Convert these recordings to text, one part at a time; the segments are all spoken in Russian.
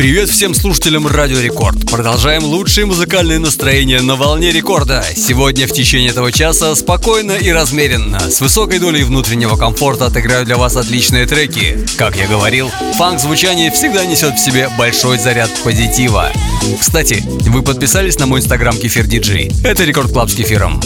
Привет всем слушателям Радио Рекорд. Продолжаем лучшие музыкальные настроения на волне рекорда. Сегодня в течение этого часа спокойно и размеренно, с высокой долей внутреннего комфорта отыграю для вас отличные треки. Как я говорил, фанк-звучание всегда несет в себе большой заряд позитива. Кстати, вы подписались на мой инстаграм Кефир Диджей. Это Record Club с Кефиром.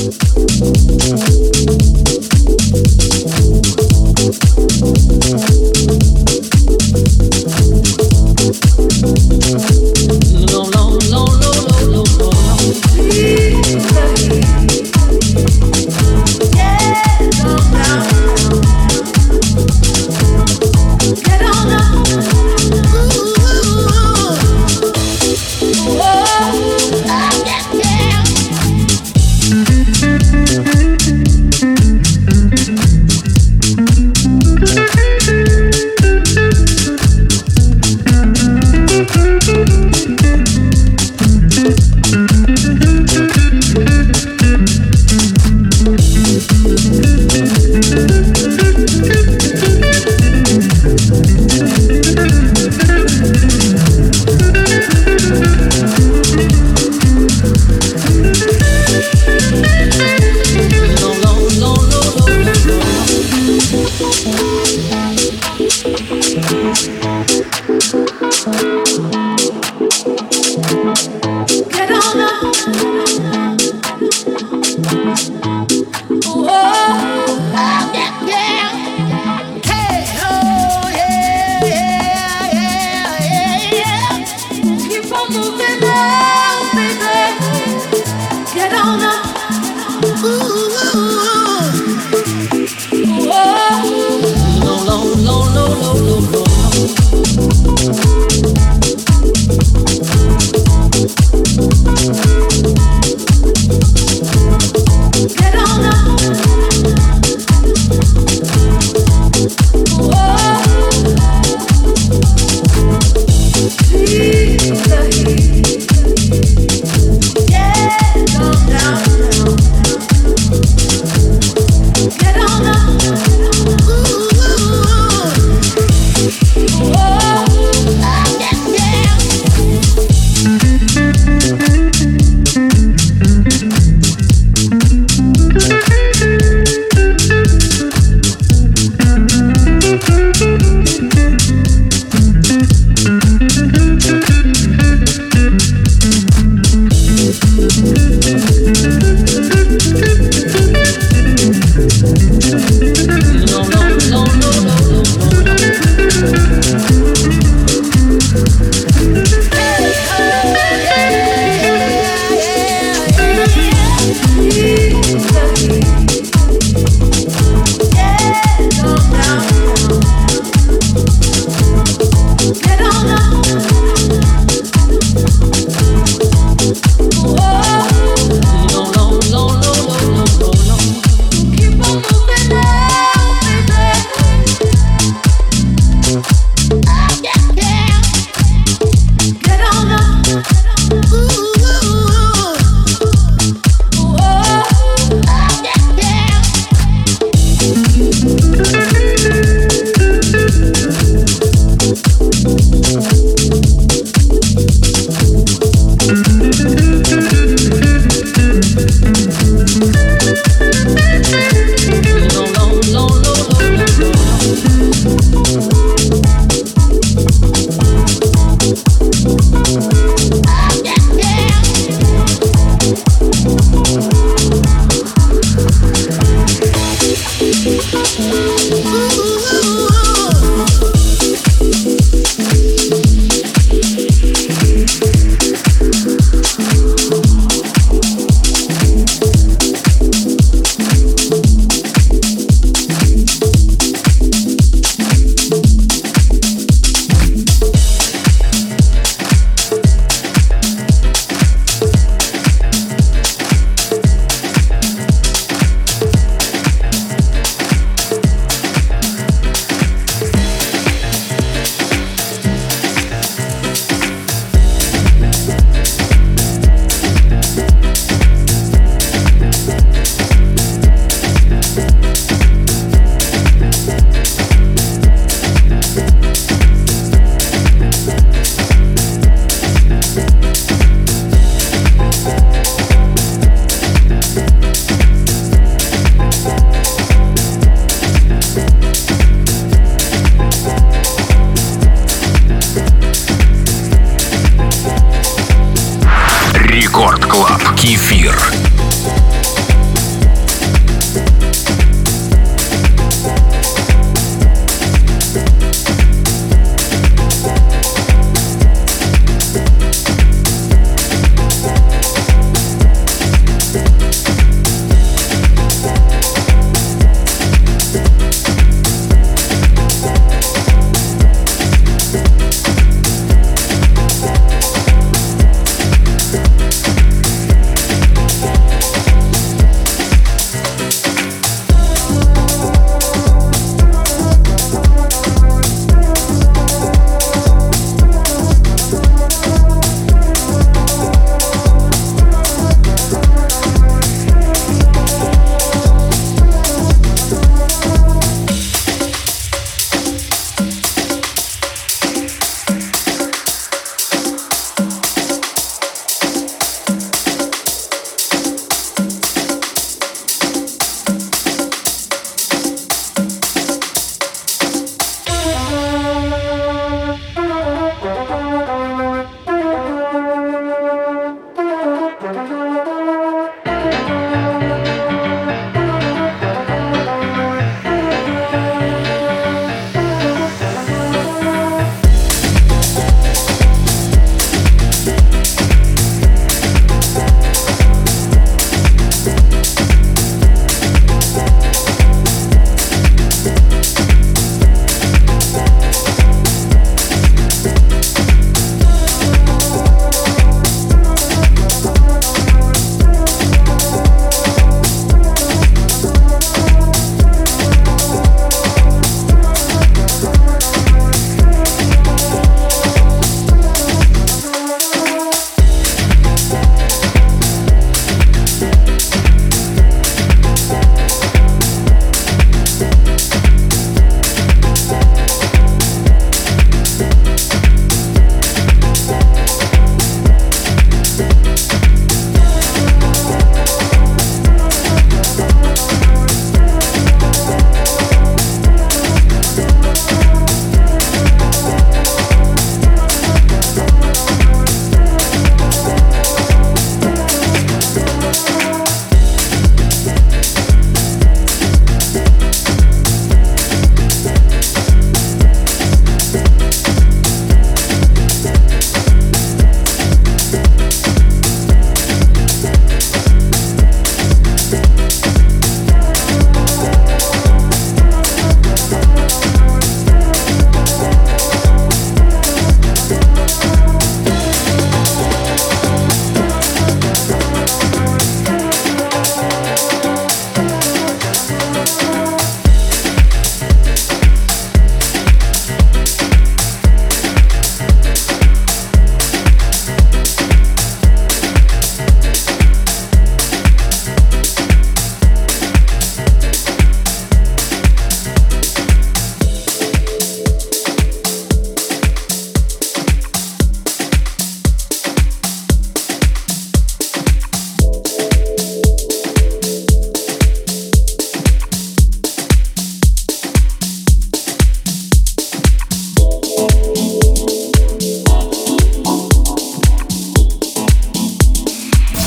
Кефир.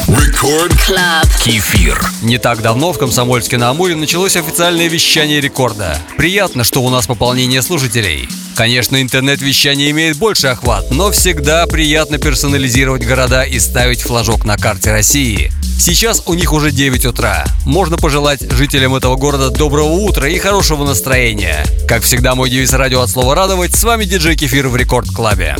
Club. Кефир. Кефир. Не так давно в Комсомольске на Амуре началось официальное вещание рекорда. Приятно, что у нас пополнение слушателей. Конечно, интернет-вещание имеет больше охват, но всегда приятно персонализировать города и ставить флажок на карте России. Сейчас у них уже 9 утра. Можно пожелать жителям этого города доброго утра и хорошего настроения. Как всегда, мой девиз радио от слова радовать. С вами диджей Кефир в Record Club'е.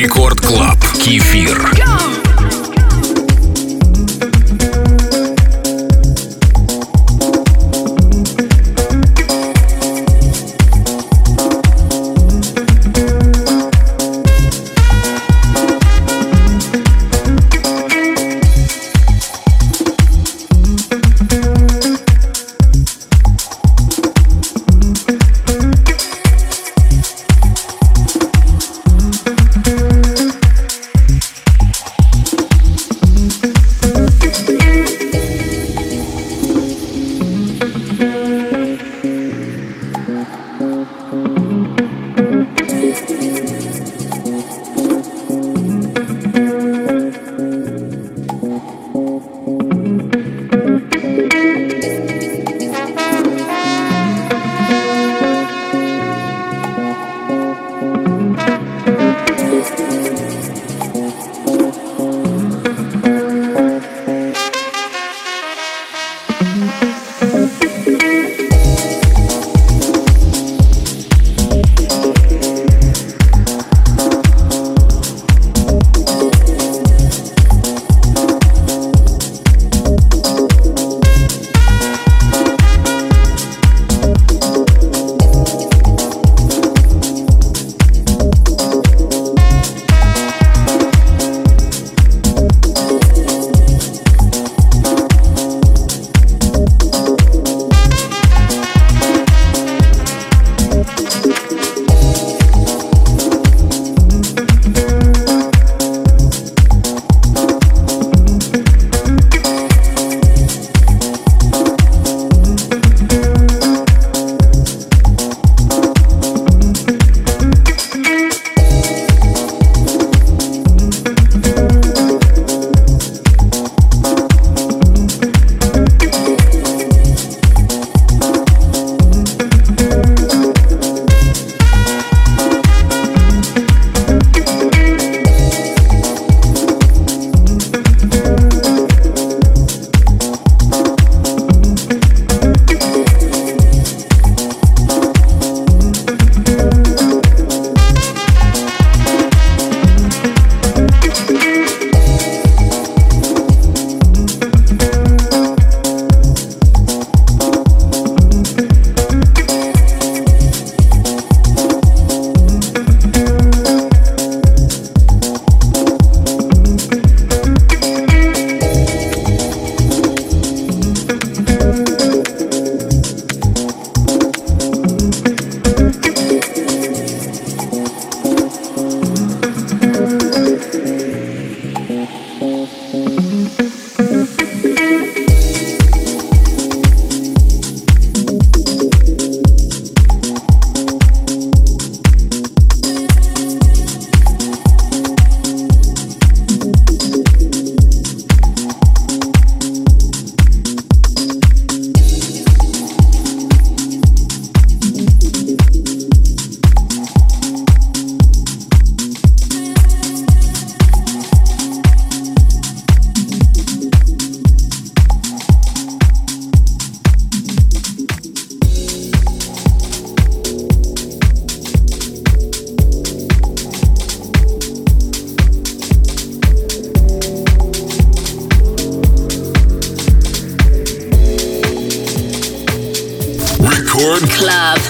Рекорд Клаб. Кефир. Go!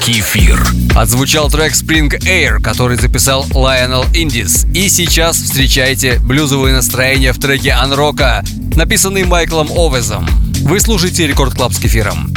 Кефир. Отзвучал трек Spring Air, который записал Lionel Indis. И сейчас встречайте блюзовое настроение в треке Анрока, написанный Майклом Овезом. Вы слушаете Record Club с кефиром.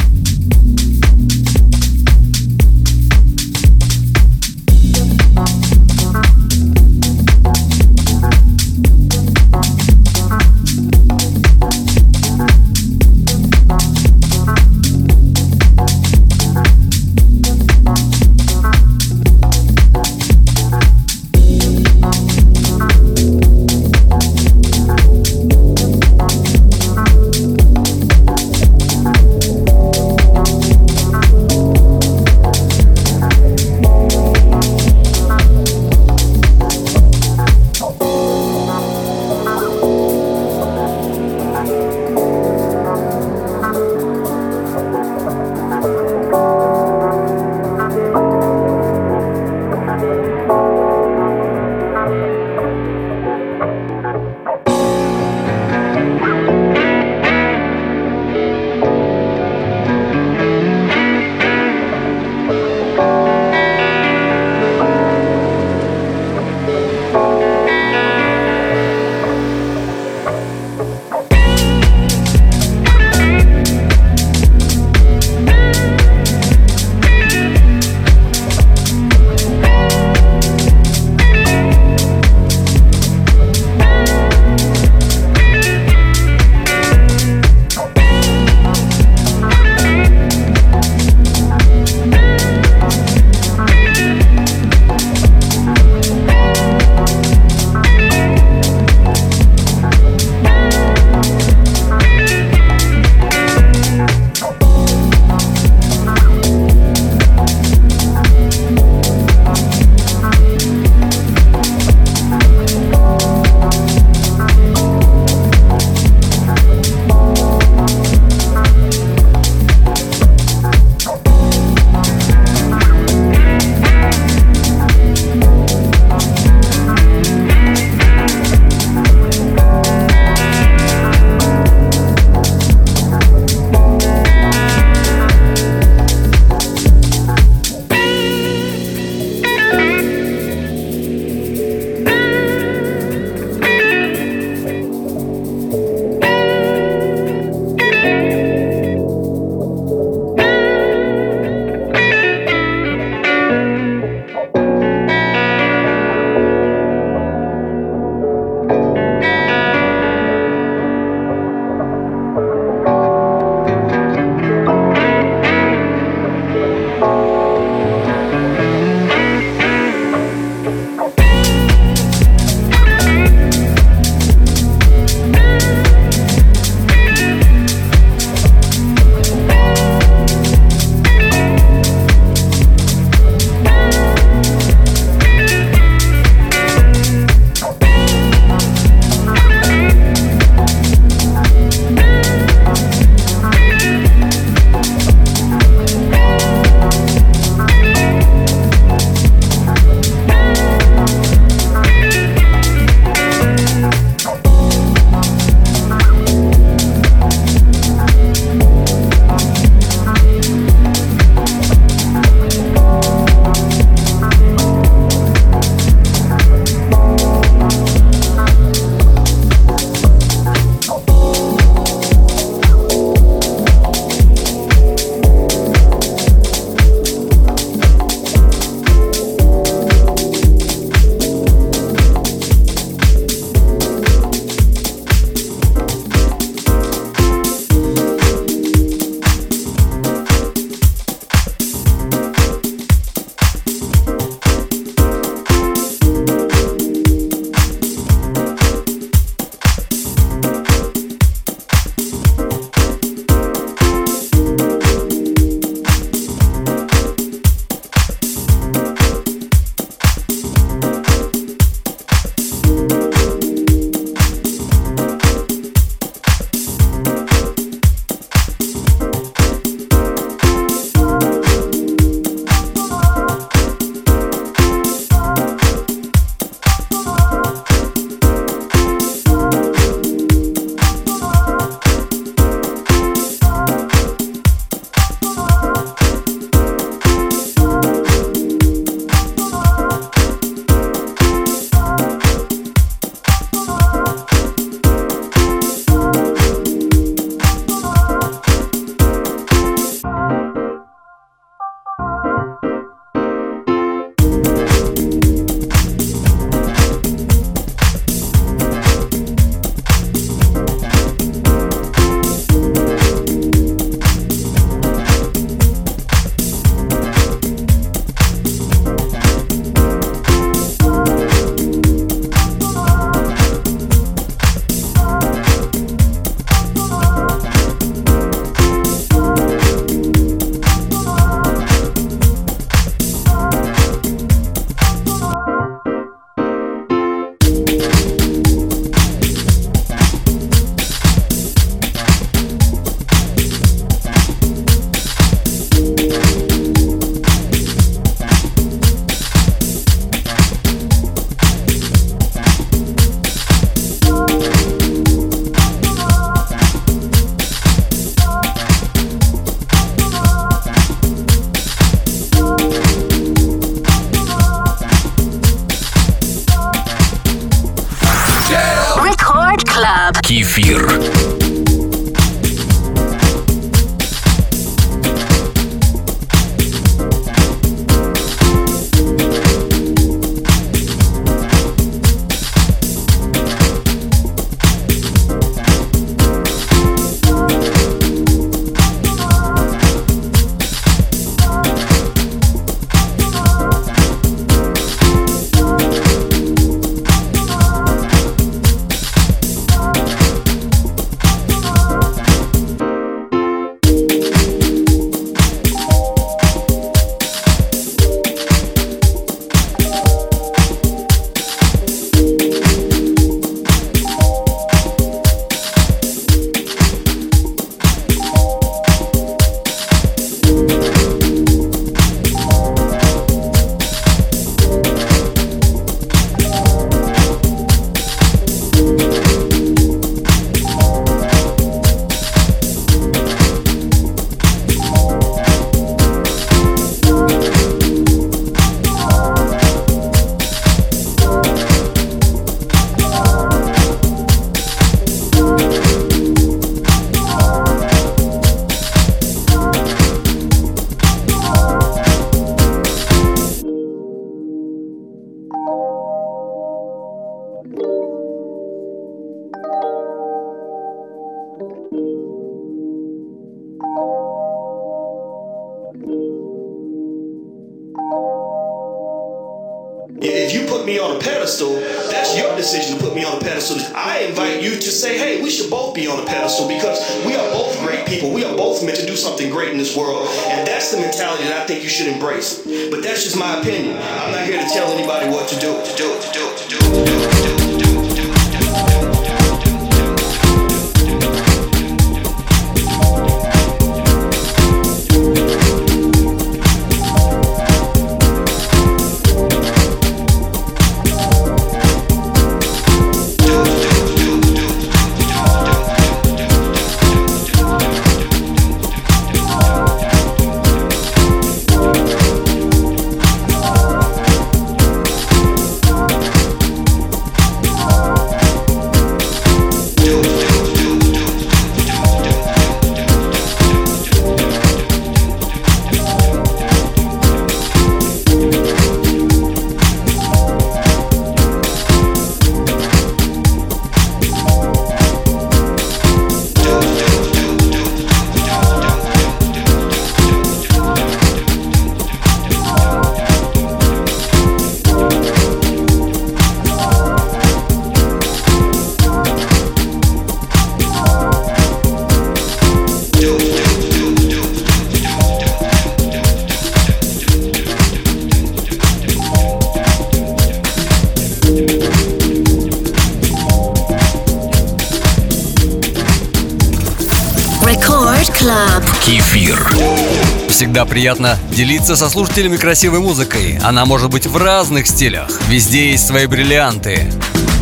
Всегда приятно делиться со слушателями красивой музыкой. Она может быть в разных стилях. Везде есть свои бриллианты.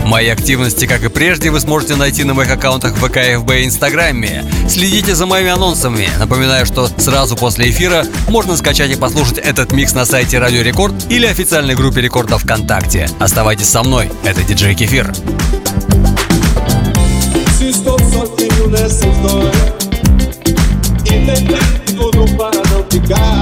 Мои активности, как и прежде, вы сможете найти на моих аккаунтах ВК, ФБ и Инстаграме. Следите за моими анонсами. Напоминаю, что сразу после эфира можно скачать и послушать этот микс на сайте Радио Рекорд или официальной группе Рекорда ВКонтакте. Оставайтесь со мной. Это диджей Кефир. Trânsito que tentar tudo para não ficar.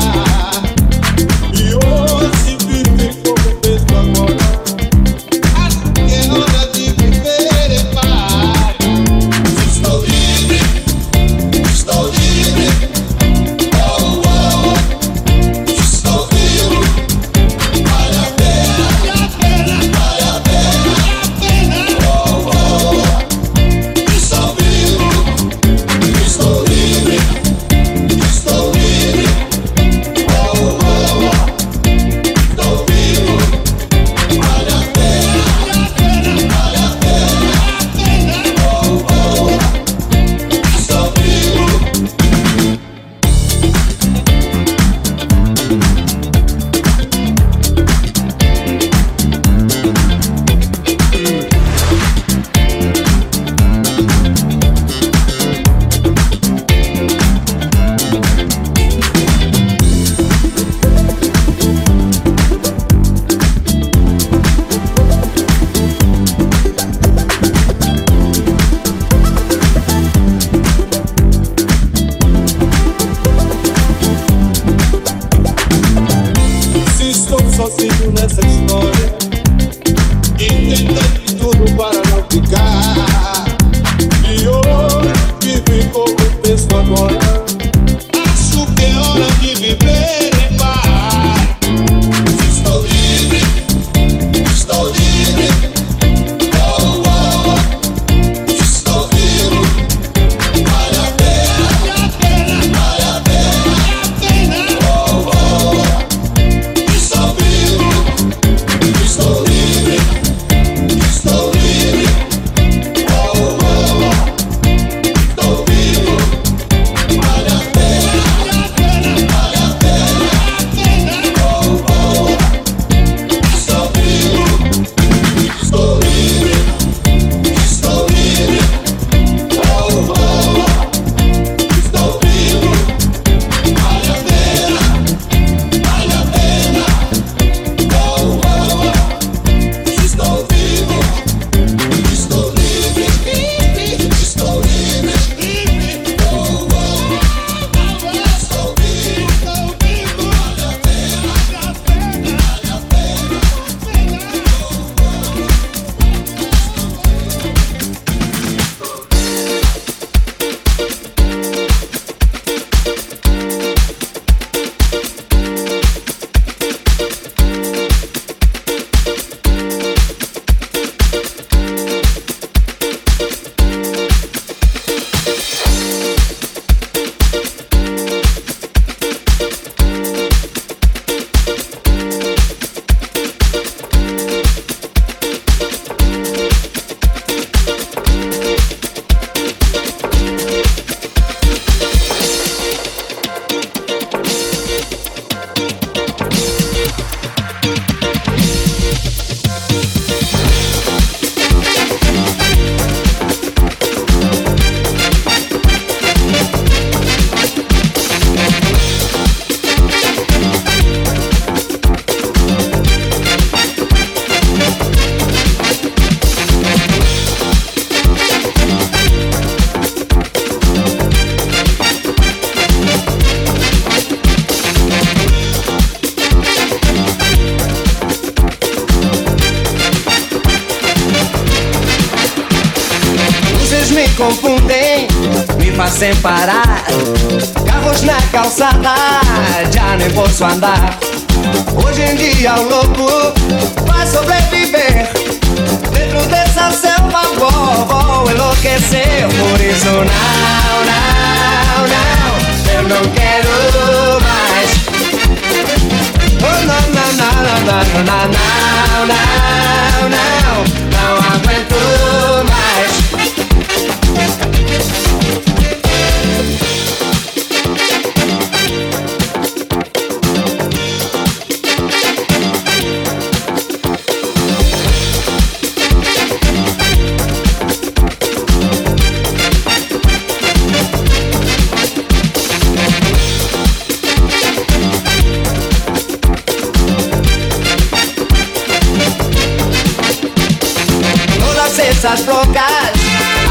Essas brocas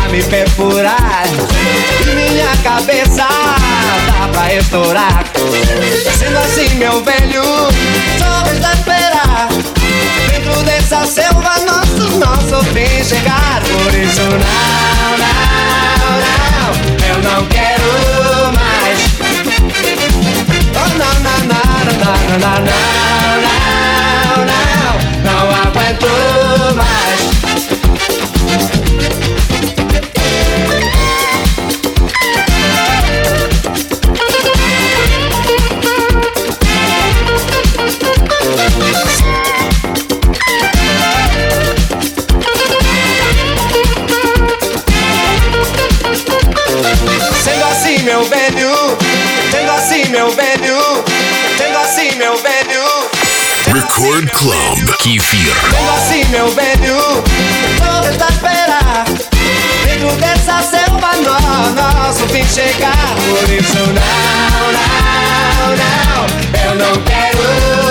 a me perfurar. Minha cabeça dá pra estourar. Sendo assim meu velho, só resta esperar. Dentro dessa selva nosso, nosso fim chegar. Por isso não, não, não, eu não quero mais. Oh não, não, não, não, não, não, não, não, Record Club Kifir. Vendo assim, meu velho, vou tentar esperar. Dentro dessa selva, no, nosso fim chegar. Por isso, não, não, não, eu não quero.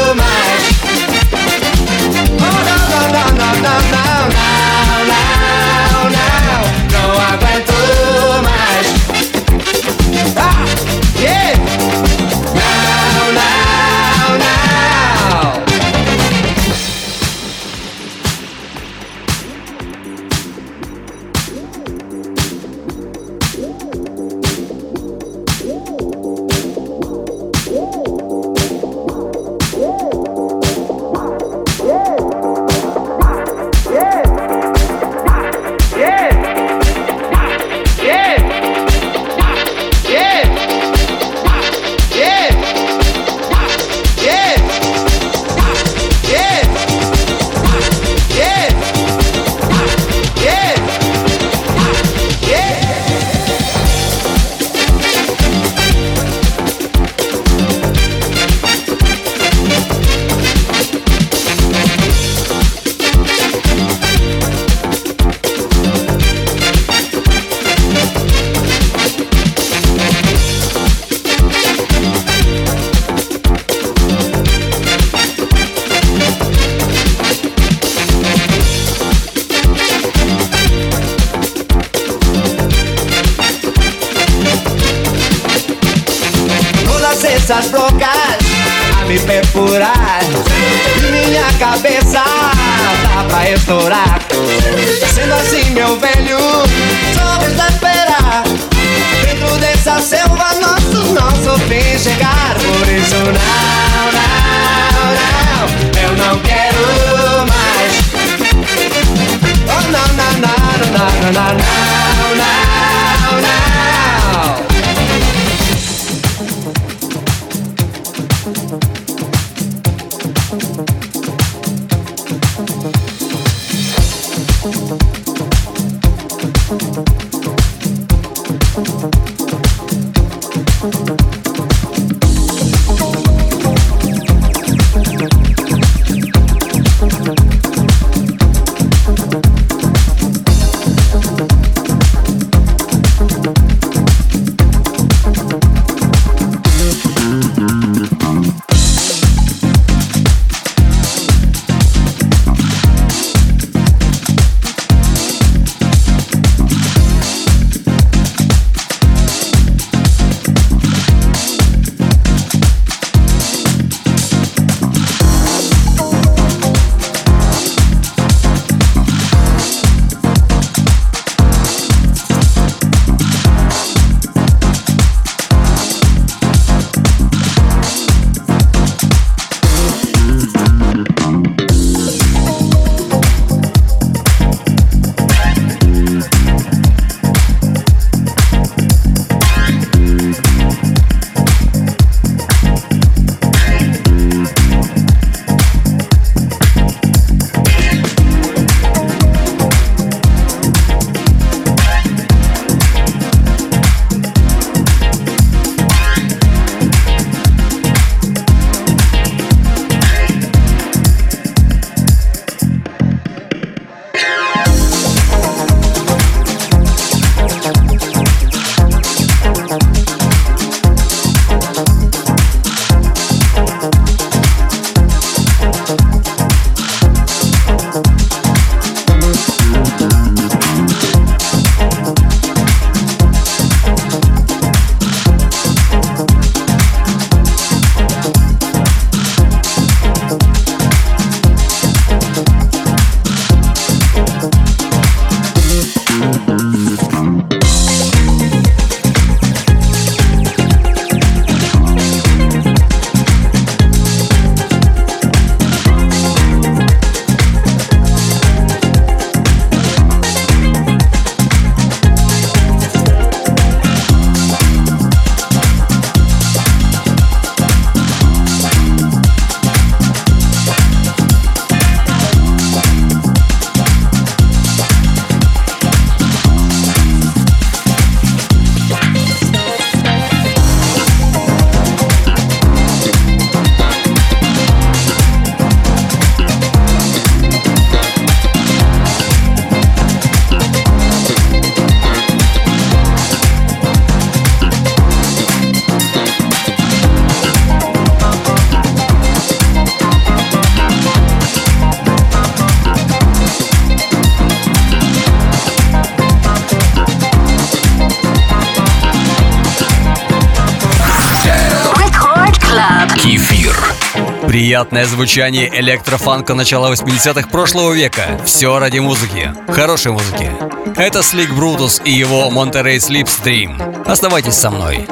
Приятное звучание электрофанка начала 80-х прошлого века. Все ради музыки. Хорошей музыки. Это Слик Брутус и его Monterey Slipstream. Оставайтесь со мной.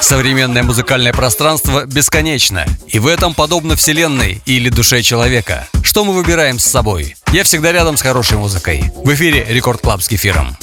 Современное музыкальное пространство бесконечно, и в этом подобно Вселенной или душе человека. Что мы выбираем с собой? Я всегда рядом с хорошей музыкой. В эфире Record Club с кефиром.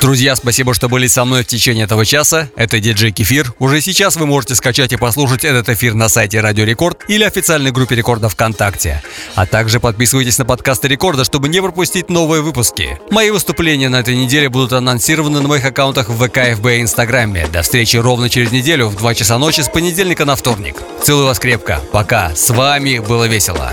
Друзья, спасибо, что были со мной в течение этого часа. Это диджей Кефир. Уже сейчас вы можете скачать и послушать этот эфир на сайте Радио Рекорд или официальной группе Рекорда ВКонтакте. А также подписывайтесь на подкасты Рекорда, чтобы не пропустить новые выпуски. Мои выступления на этой неделе будут анонсированы на моих аккаунтах в ВК, ФБ и Инстаграме. До встречи ровно через неделю в 2 часа ночи с понедельника на вторник. Целую вас крепко. Пока. С вами было весело.